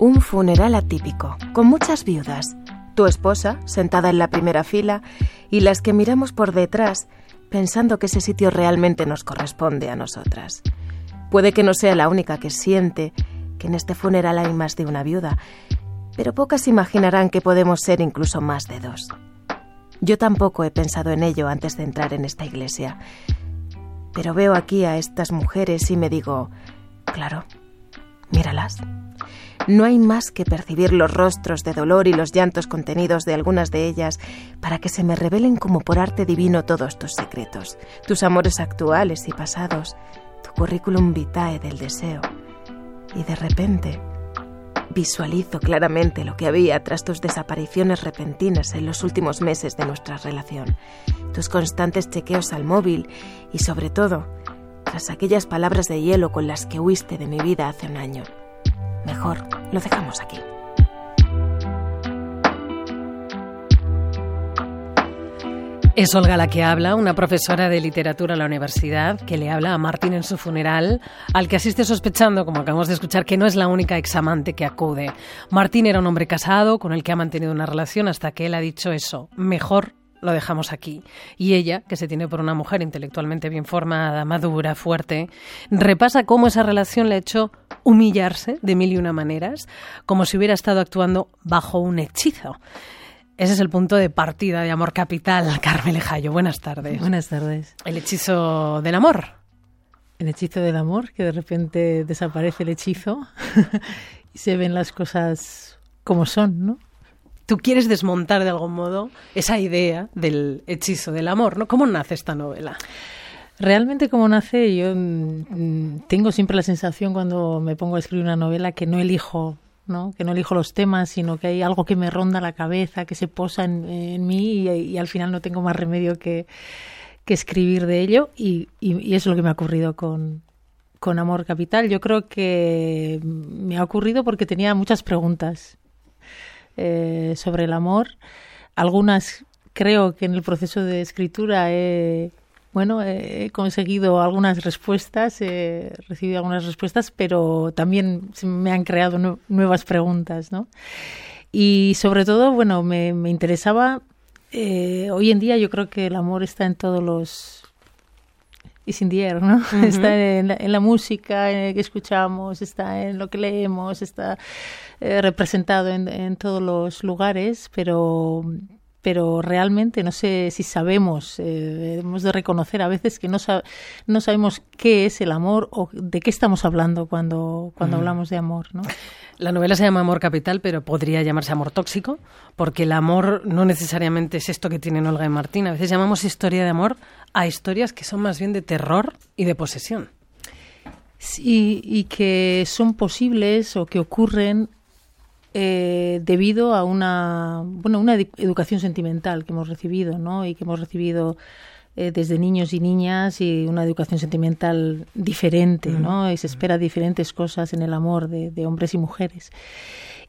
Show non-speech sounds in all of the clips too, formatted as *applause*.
Un funeral atípico, con muchas viudas. Tu esposa, sentada en la primera fila, y las que miramos por detrás, pensando que ese sitio realmente nos corresponde a nosotras. Puede que no sea la única que siente que en este funeral hay más de una viuda, pero pocas imaginarán que podemos ser incluso más de dos. Yo tampoco he pensado en ello antes de entrar en esta iglesia, pero veo aquí a estas mujeres y me digo, claro, míralas. No hay más que percibir los rostros de dolor y los llantos contenidos de algunas de ellas para que se me revelen como por arte divino todos tus secretos, tus amores actuales y pasados, tu currículum vitae del deseo. Y de repente visualizo claramente lo que había tras tus desapariciones repentinas en los últimos meses de nuestra relación, tus constantes chequeos al móvil y sobre todo tras aquellas palabras de hielo con las que huiste de mi vida hace un año. Mejor lo dejamos aquí. Es Olga la que habla, una profesora de literatura a la universidad, que le habla a Martín en su funeral, al que asiste sospechando, como acabamos de escuchar, que no es la única examante que acude. Martín era un hombre casado con el que ha mantenido una relación hasta que él ha dicho eso, mejor lo dejamos aquí. Y ella, que se tiene por una mujer intelectualmente bien formada, madura, fuerte, repasa cómo esa relación le ha hecho humillarse de mil y una maneras, como si hubiera estado actuando bajo un hechizo. Ese es el punto de partida de Amor Capital. *laughs* Carmen Lejayo, buenas tardes. Buenas tardes. El hechizo del amor. El hechizo del amor, que de repente desaparece el hechizo *laughs* y se ven las cosas como son, ¿no? Tú quieres desmontar de algún modo esa idea del hechizo del amor, ¿no? ¿Cómo nace esta novela? Realmente como nace, yo mm, tengo siempre la sensación cuando me pongo a escribir una novela que no elijo, ¿no? Que no elijo los temas, sino que hay algo que me ronda la cabeza, que se posa en, mí y, al final no tengo más remedio que, escribir de ello y, eso es lo que me ha ocurrido con Amor Capital. Yo creo que me ha ocurrido porque tenía muchas preguntas eh, sobre el amor. Algunas creo que en el proceso de escritura he, bueno, he conseguido algunas respuestas, he recibido algunas respuestas, pero también me han creado nuevas preguntas, ¿no? Y sobre todo, bueno, me, interesaba, eh, hoy en día yo creo que el amor está en todos los is in ¿no? *laughs* Está en la, en la música en que escuchamos, está en lo que leemos, está eh, representado en, en, todos los lugares, pero pero realmente no sé si sabemos, eh, hemos de reconocer a veces que no, no sabemos qué es el amor o de qué estamos hablando cuando, cuando mm. hablamos de amor. ¿no? La novela se llama Amor Capital, pero podría llamarse Amor Tóxico, porque el amor no necesariamente es esto que tienen Olga y Martín. A veces llamamos historia de amor a historias que son más bien de terror y de posesión. Sí, y que son posibles o que ocurren eh, debido a una, bueno, una educación sentimental que hemos recibido, ¿no? Y que hemos recibido eh, desde niños y niñas y una educación sentimental diferente, ¿no? Y se espera diferentes cosas en el amor de, hombres y mujeres.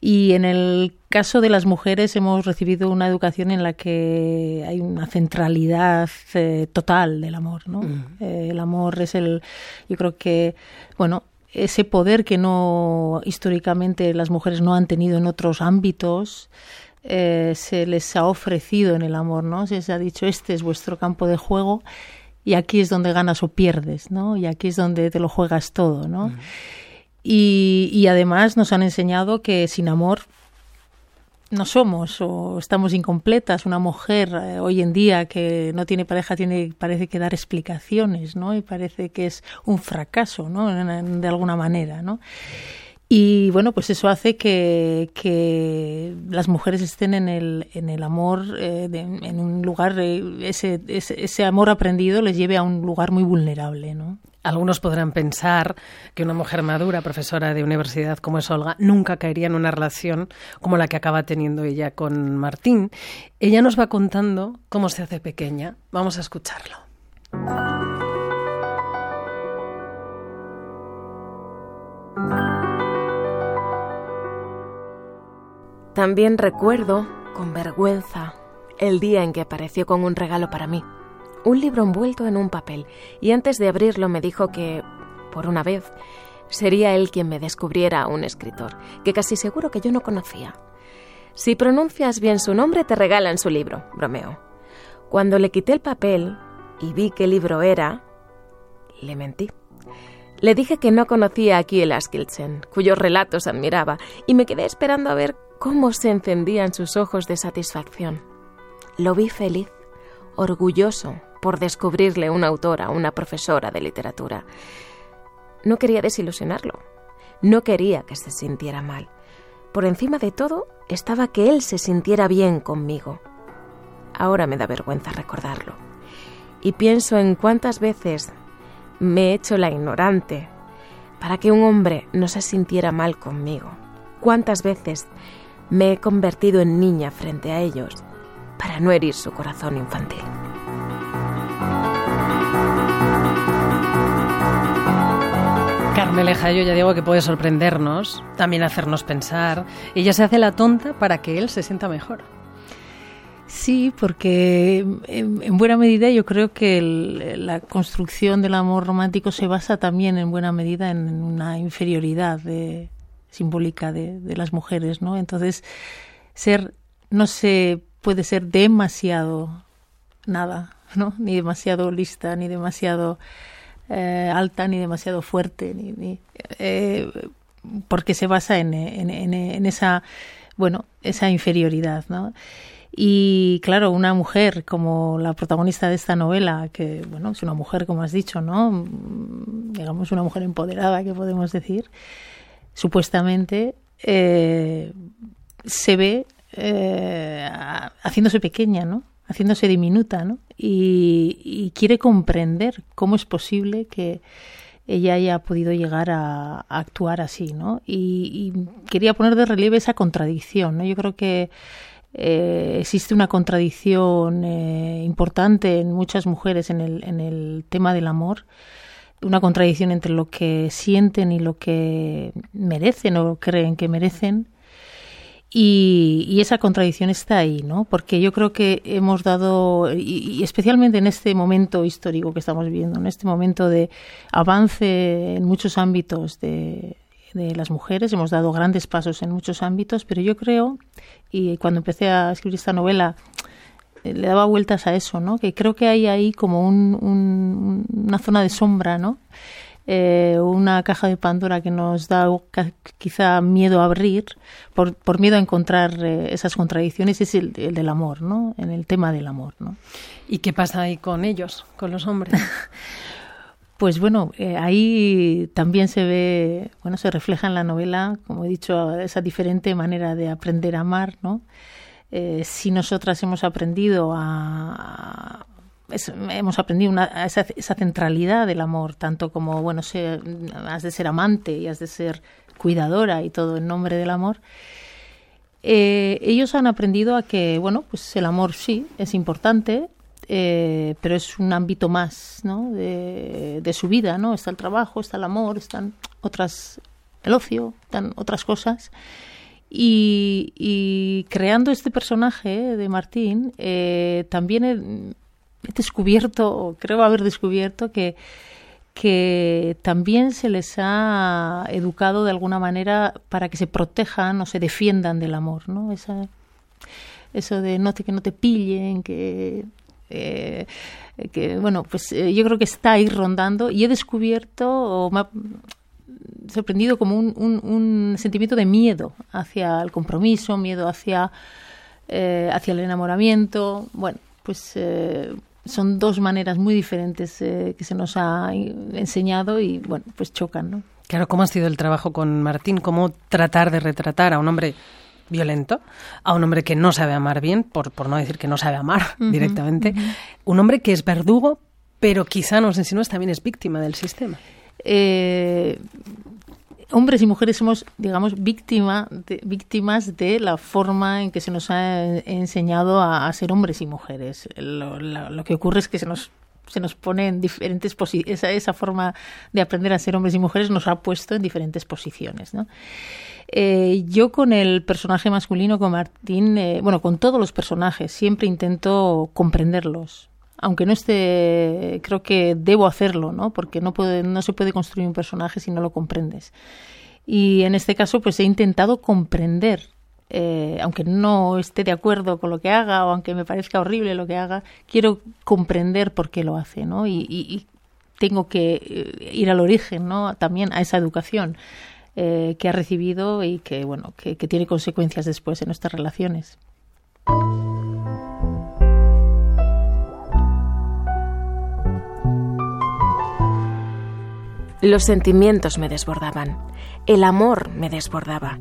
Y en el caso de las mujeres hemos recibido una educación en la que hay una centralidad eh, total del amor, ¿no? el amor es el, yo creo que, bueno, ese poder que no históricamente las mujeres no han tenido en otros ámbitos eh, se les ha ofrecido en el amor, ¿no? Se les ha dicho este es vuestro campo de juego y aquí es donde ganas o pierdes, ¿no? Y aquí es donde te lo juegas todo, ¿no? y, y además nos han enseñado que sin amor no somos o estamos incompletas. Una mujer eh, hoy en día que no tiene pareja tiene parece que dar explicaciones, ¿no? Y parece que es un fracaso, ¿no? de alguna manera, ¿no? Y bueno, pues eso hace que, que las mujeres estén en el, en el amor, eh, en un lugar, eh, ese, ese, ese, amor aprendido les lleve a un lugar muy vulnerable, ¿no? Algunos podrán pensar que una mujer madura, profesora de universidad como es Olga, nunca caería en una relación como la que acaba teniendo ella con Martín. Ella nos va contando cómo se hace pequeña. Vamos a escucharlo. También recuerdo, con vergüenza, el día en que apareció con un regalo para mí un libro envuelto en un papel, y antes de abrirlo me dijo que, por una vez, sería él quien me descubriera a un escritor, que casi seguro que yo no conocía. Si pronuncias bien su nombre, te regalan su libro, bromeó. Cuando le quité el papel y vi qué libro era, le mentí. Le dije que no conocía a Kiel Askildsen, cuyos relatos admiraba, y me quedé esperando a ver cómo se encendían sus ojos de satisfacción. Lo vi feliz, orgulloso por descubrirle una autora, una profesora de literatura. No quería desilusionarlo, no quería que se sintiera mal. Por encima de todo estaba que él se sintiera bien conmigo. Ahora me da vergüenza recordarlo. Y pienso en cuántas veces me he hecho la ignorante para que un hombre no se sintiera mal conmigo. Cuántas veces me he convertido en niña frente a ellos para no herir su corazón infantil. Carmeleja, yo ya digo que puede sorprendernos, también hacernos pensar. Ella se hace la tonta para que él se sienta mejor. Sí, porque en, buena medida yo creo que la construcción del amor romántico se basa también en buena medida en una inferioridad simbólica de, las mujeres, ¿no? Entonces, ser no se puede ser demasiado nada, ¿no? Ni demasiado lista, ni demasiado eh, alta, ni demasiado fuerte, ni, eh, porque se basa en, esa, bueno, esa inferioridad, ¿no? Y claro, una mujer como la protagonista de esta novela, que bueno, es una mujer, como has dicho, ¿no? Digamos, una mujer empoderada, que podemos decir, supuestamente eh, se ve eh, haciéndose pequeña, ¿no? Haciéndose diminuta, ¿no? Y, quiere comprender cómo es posible que ella haya podido llegar a, actuar así, ¿no? Y, quería poner de relieve esa contradicción, ¿no? Yo creo que eh, existe una contradicción eh, importante en muchas mujeres en el tema del amor, una contradicción entre lo que sienten y lo que merecen o creen que merecen. Y, esa contradicción está ahí, ¿no? Porque yo creo que hemos dado, y, especialmente en este momento histórico que estamos viviendo, en este momento de avance en muchos ámbitos de, las mujeres, hemos dado grandes pasos en muchos ámbitos, pero yo creo, y cuando empecé a escribir esta novela, eh, le daba vueltas a eso, ¿no? Que creo que hay ahí como un, una zona de sombra, ¿no? Eh, una caja de Pandora que nos da quizá miedo a abrir, por, por miedo a encontrar eh, esas contradicciones, es el, el, del amor, ¿no? En el tema del amor, ¿no? ¿Y qué pasa ahí con ellos, con los hombres? *laughs* Pues bueno, eh, ahí también se ve, bueno, se refleja en la novela, como he dicho, esa diferente manera de aprender a amar, ¿no? Si nosotras hemos aprendido a, hemos aprendido esa, centralidad del amor, tanto como, bueno, has de ser amante y has de ser cuidadora y todo en nombre del amor, eh, ellos han aprendido a que, bueno, pues el amor sí es importante, eh, pero es un ámbito más ¿no? de, su vida, ¿no? Está el trabajo, está el amor, están otras, el ocio, están otras cosas. Y, creando este personaje de Martín, eh, también he, descubierto, creo haber descubierto, que, que también se les ha educado de alguna manera para que se protejan o se defiendan del amor, ¿no? Esa, eso de no te, que no te pillen, que eh, bueno, pues eh, yo creo que está ahí rondando y he descubierto o me ha sorprendido como un, un, sentimiento de miedo hacia el compromiso, miedo hacia, eh, hacia el enamoramiento. Bueno, pues son dos maneras muy diferentes que se nos ha enseñado y bueno, pues chocan, ¿no? Claro, ¿cómo ha sido el trabajo con Martín? ¿Cómo tratar de retratar a un hombre violento, a un hombre que no sabe amar bien, por, por no decir que no sabe amar directamente, un hombre que es verdugo, pero quizá, no sé si no es, también es víctima del sistema. Eh, hombres y mujeres somos, digamos, víctima de, víctimas de la forma en que se nos ha enseñado a, ser hombres y mujeres. Lo, que ocurre es que se nos se nos pone en diferentes posiciones, esa, esa forma de aprender a ser hombres y mujeres nos ha puesto en diferentes posiciones, ¿no? Eh, yo con el personaje masculino, con Martín, eh, bueno, con todos los personajes, siempre intento comprenderlos aunque no esté, creo que debo hacerlo, ¿no? Porque no, se puede construir un personaje si no lo comprendes. Y en este caso, pues he intentado comprender, eh, aunque no esté de acuerdo con lo que haga o aunque me parezca horrible lo que haga, quiero comprender por qué lo hace, ¿no? Y, tengo que eh, ir al origen, ¿no? También a esa educación eh, que ha recibido y que, bueno, que tiene consecuencias después en nuestras relaciones. Los sentimientos me desbordaban, el amor me desbordaba.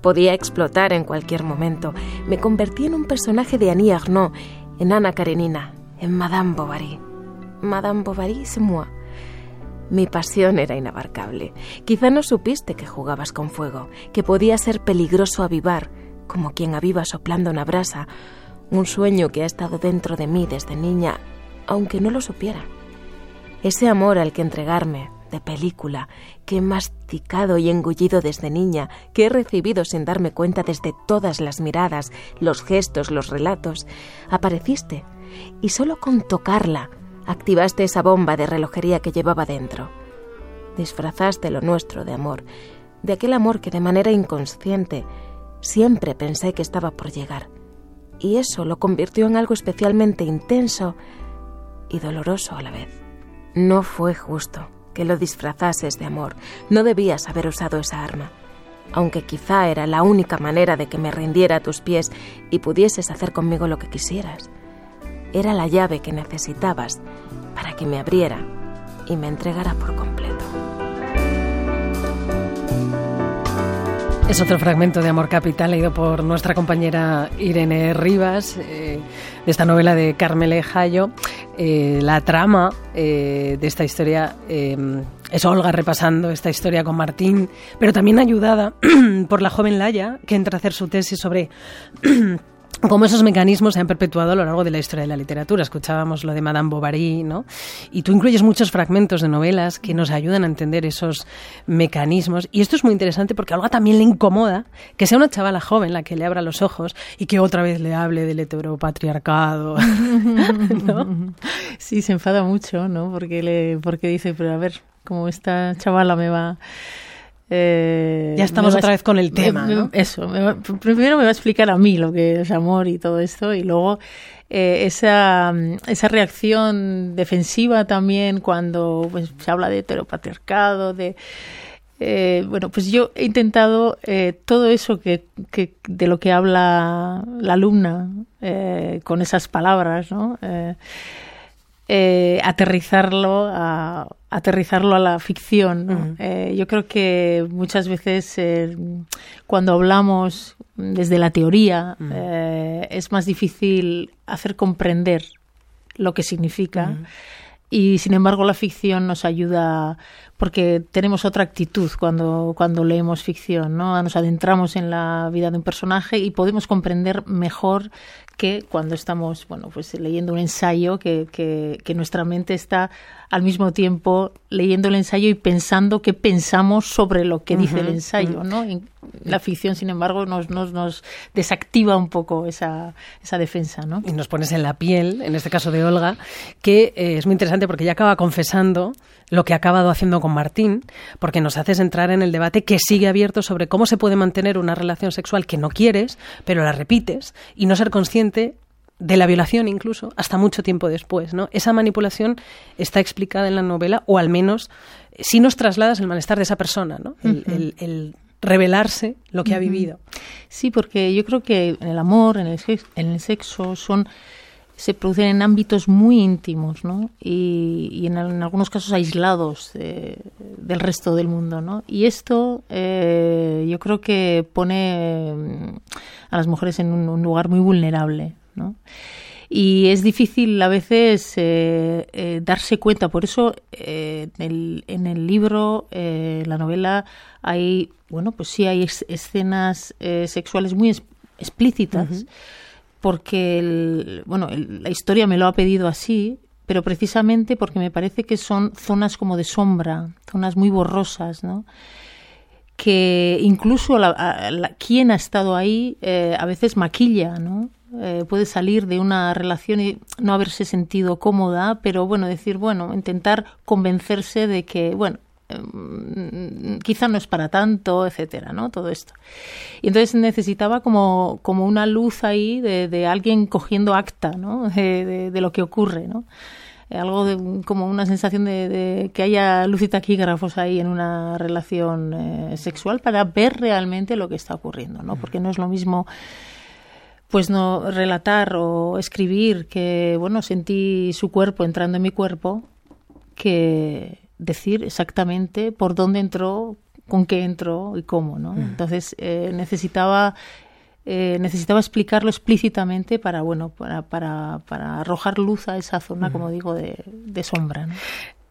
Podía explotar en cualquier momento. Me convertí en un personaje de Annie Arnaud, en Ana Karenina, en Madame Bovary. Madame Bovary, c'est moi. Mi pasión era inabarcable. Quizá no supiste que jugabas con fuego, que podía ser peligroso avivar, como quien aviva soplando una brasa, un sueño que ha estado dentro de mí desde niña, aunque no lo supiera. Ese amor al que entregarme, de película que he masticado y engullido desde niña, que he recibido sin darme cuenta desde todas las miradas, los gestos, los relatos, apareciste y solo con tocarla activaste esa bomba de relojería que llevaba dentro. Disfrazaste lo nuestro de amor, de aquel amor que de manera inconsciente siempre pensé que estaba por llegar. Y eso lo convirtió en algo especialmente intenso y doloroso a la vez. No fue justo que lo disfrazases de amor. No debías haber usado esa arma, aunque quizá era la única manera de que me rindiera a tus pies y pudieses hacer conmigo lo que quisieras. Era la llave que necesitabas para que me abriera y me entregara por completo. Es otro fragmento de Amor Capital leído por nuestra compañera Irene Rivas, eh, de esta novela de Carmele Jayo. Eh, la trama eh, de esta historia es Olga repasando esta historia con Martín, pero también ayudada *clears throat* por la joven Laya, que entra a hacer su tesis sobre *clears throat* cómo esos mecanismos se han perpetuado a lo largo de la historia de la literatura. Escuchábamos lo de Madame Bovary, ¿no? Y tú incluyes muchos fragmentos de novelas que nos ayudan a entender esos mecanismos. Y esto es muy interesante porque a Olga también le incomoda que sea una chavala joven la que le abra los ojos y que otra vez le hable del heteropatriarcado, *laughs* ¿no? Sí, se enfada mucho, ¿no? Porque, le, porque dice, pero a ver, como esta chavala me va eh, ya estamos otra vez con el tema. ¿no? Eso, primero me va a explicar a mí lo que es amor y todo esto, y luego eh, esa, esa reacción defensiva también cuando pues, se habla de heteropatriarcado, de. Eh, bueno, pues yo he intentado todo eso que, que, de lo que habla la alumna con esas palabras, ¿no? Aterrizarlo a aterrizarlo a la ficción. Eh, yo creo que muchas veces eh, cuando hablamos desde la teoría eh, es más difícil hacer comprender lo que significa. Y sin embargo la ficción nos ayuda porque tenemos otra actitud cuando, cuando leemos ficción, ¿no? Nos adentramos en la vida de un personaje y podemos comprender mejor que cuando estamos, bueno, pues leyendo un ensayo que, que, nuestra mente está al mismo tiempo leyendo el ensayo y pensando qué pensamos sobre lo que dice el ensayo, ¿no? la ficción, sin embargo, nos, nos, nos desactiva un poco esa, esa, defensa, ¿no? Y nos pones en la piel, en este caso de Olga, que eh, es muy interesante porque ella acaba confesando lo que ha acabado haciendo con Martín, porque nos haces entrar en el debate que sigue abierto sobre cómo se puede mantener una relación sexual que no quieres, pero la repites, y no ser consciente de la violación incluso hasta mucho tiempo después, ¿no? Esa manipulación está explicada en la novela, o al menos si nos trasladas el malestar de esa persona, ¿no? el, revelarse lo que ha vivido. Sí, porque yo creo que en el amor, en el, en el sexo, son se producen en ámbitos muy íntimos ¿no? y, en, algunos casos aislados del resto del mundo. ¿no? Y esto eh, yo creo que pone mm, a las mujeres en un, lugar muy vulnerable. ¿no? Y es difícil a veces eh, eh, darse cuenta. Por eso en el, en, el, libro, en la novela, hay, bueno, pues sí hay escenas sexuales muy explícitas porque bueno, la historia me lo ha pedido así, pero precisamente porque me parece que son zonas como de sombra, zonas muy borrosas, ¿no? que incluso la, quien ha estado ahí eh, a veces maquilla, ¿no? eh, puede salir de una relación y no haberse sentido cómoda, pero bueno, decir, bueno, intentar convencerse de que, bueno, quizá no es para tanto, etcétera, ¿no? Todo esto. Y entonces necesitaba como, como una luz ahí de, de alguien cogiendo acta, ¿no? De, de, lo que ocurre, ¿no? algo de, como una sensación de, de, que haya luz y taquígrafos ahí en una relación eh, sexual para ver realmente lo que está ocurriendo, ¿no? Porque no es lo mismo pues no relatar o escribir que bueno sentí su cuerpo entrando en mi cuerpo que decir exactamente por dónde entró con qué entró y cómo no mm. entonces eh, necesitaba eh, necesitaba explicarlo explícitamente para bueno para, para, para arrojar luz a esa zona mm. como digo de, de sombra ¿no?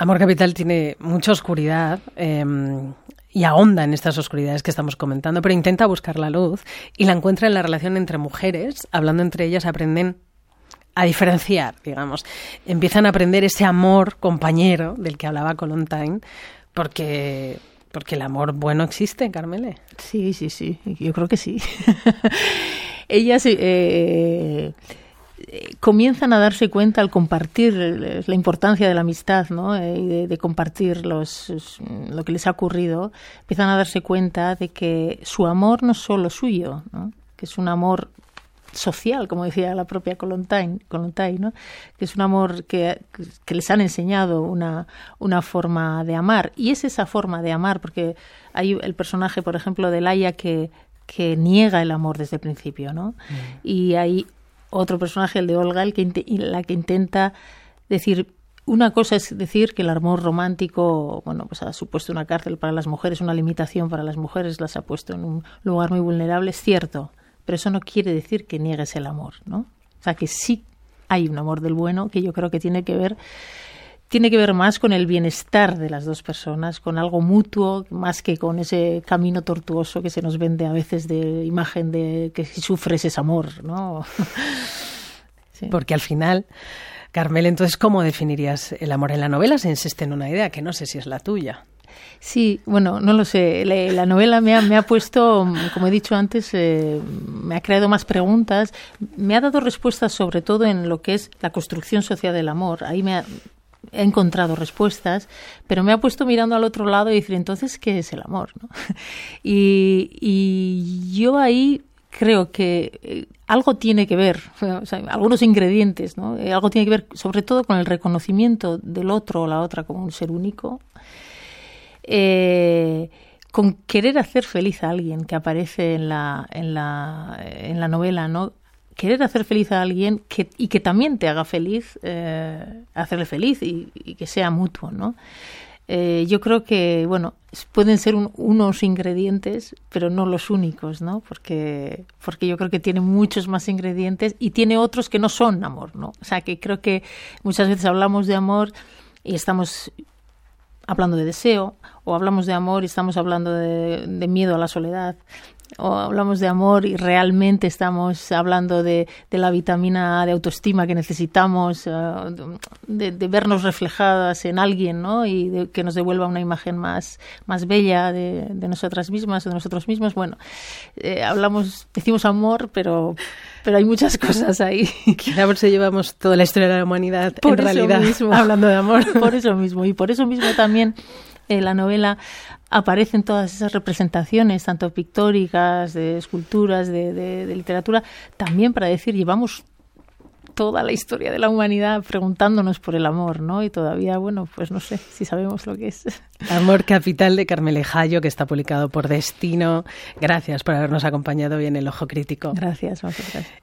Amor Capital tiene mucha oscuridad. Eh, y ahonda en estas oscuridades que estamos comentando, pero intenta buscar la luz y la encuentra en la relación entre mujeres, hablando entre ellas aprenden a diferenciar, digamos. Empiezan a aprender ese amor compañero del que hablaba Colontine, porque porque el amor bueno existe, Carmele. Sí, sí, sí, yo creo que sí. *laughs* Ellas eh, comienzan a darse cuenta al compartir la importancia de la amistad ¿no? Eh, y de, compartir los, lo que les ha ocurrido, empiezan a darse cuenta de que su amor no es solo suyo, ¿no? que es un amor social, como decía la propia Colontine, ¿no? que es un amor que, que, les han enseñado una, una forma de amar. Y es esa forma de amar, porque hay el personaje, por ejemplo, de Laia que, que niega el amor desde el principio, ¿no? Mm. Y hay otro personaje, el de Olga, el que la que intenta decir una cosa es decir que el amor romántico, bueno, pues ha supuesto una cárcel para las mujeres, una limitación para las mujeres, las ha puesto en un lugar muy vulnerable, es cierto, pero eso no quiere decir que niegues el amor, ¿no? O sea, que sí hay un amor del bueno que yo creo que tiene que ver tiene que ver más con el bienestar de las dos personas, con algo mutuo, más que con ese camino tortuoso que se nos vende a veces de imagen de que si sufres es amor, ¿no? *laughs* Porque al final, Carmel, entonces, ¿cómo definirías el amor en la novela? Se insiste en una idea que no sé si es la tuya. Sí, bueno, no lo sé. La, novela me ha, me ha, puesto, como he dicho antes, eh, me ha creado más preguntas, me ha dado respuestas sobre todo en lo que es la construcción social del amor. Ahí me ha, he encontrado respuestas, pero me ha puesto mirando al otro lado y decir, entonces, ¿qué es el amor? *laughs* Y, y, yo ahí creo que eh, algo tiene que ver, *laughs* o sea, algunos ingredientes, ¿no? Eh, algo tiene que ver sobre todo con el reconocimiento del otro o la otra como un ser único, eh, con querer hacer feliz a alguien que aparece en la, en la, en la novela, ¿no? querer hacer feliz a alguien que, y que también te haga feliz, eh, hacerle feliz y, que sea mutuo, ¿no? Eh, yo creo que, bueno, pueden ser unos ingredientes, pero no los únicos, ¿no? Porque, porque yo creo que tiene muchos más ingredientes y tiene otros que no son amor, ¿no? O sea, que creo que muchas veces hablamos de amor y estamos hablando de deseo, o hablamos de amor y estamos hablando de miedo a la soledad, o hablamos de amor y realmente estamos hablando de, de la vitamina de autoestima que necesitamos, eh, de, de, vernos reflejadas en alguien, ¿no? Y de, que nos devuelva una imagen más, más bella de, de nosotras mismas o de nosotros mismos. Bueno, eh, hablamos, decimos amor, pero, pero hay muchas cosas ahí. Quizá por eso llevamos toda la historia de la humanidad en realidad hablando de amor. *laughs* Por eso mismo. Y por eso mismo también en la novela aparecen todas esas representaciones, tanto pictóricas, de esculturas, de, de, literatura, también para decir, llevamos toda la historia de la humanidad preguntándonos por el amor, ¿no? Y todavía, bueno, pues no sé si sabemos lo que es. Amor Capital de Carmele Jallo, que está publicado por Destino. Gracias por habernos acompañado hoy en El Ojo Crítico. Gracias, gracias.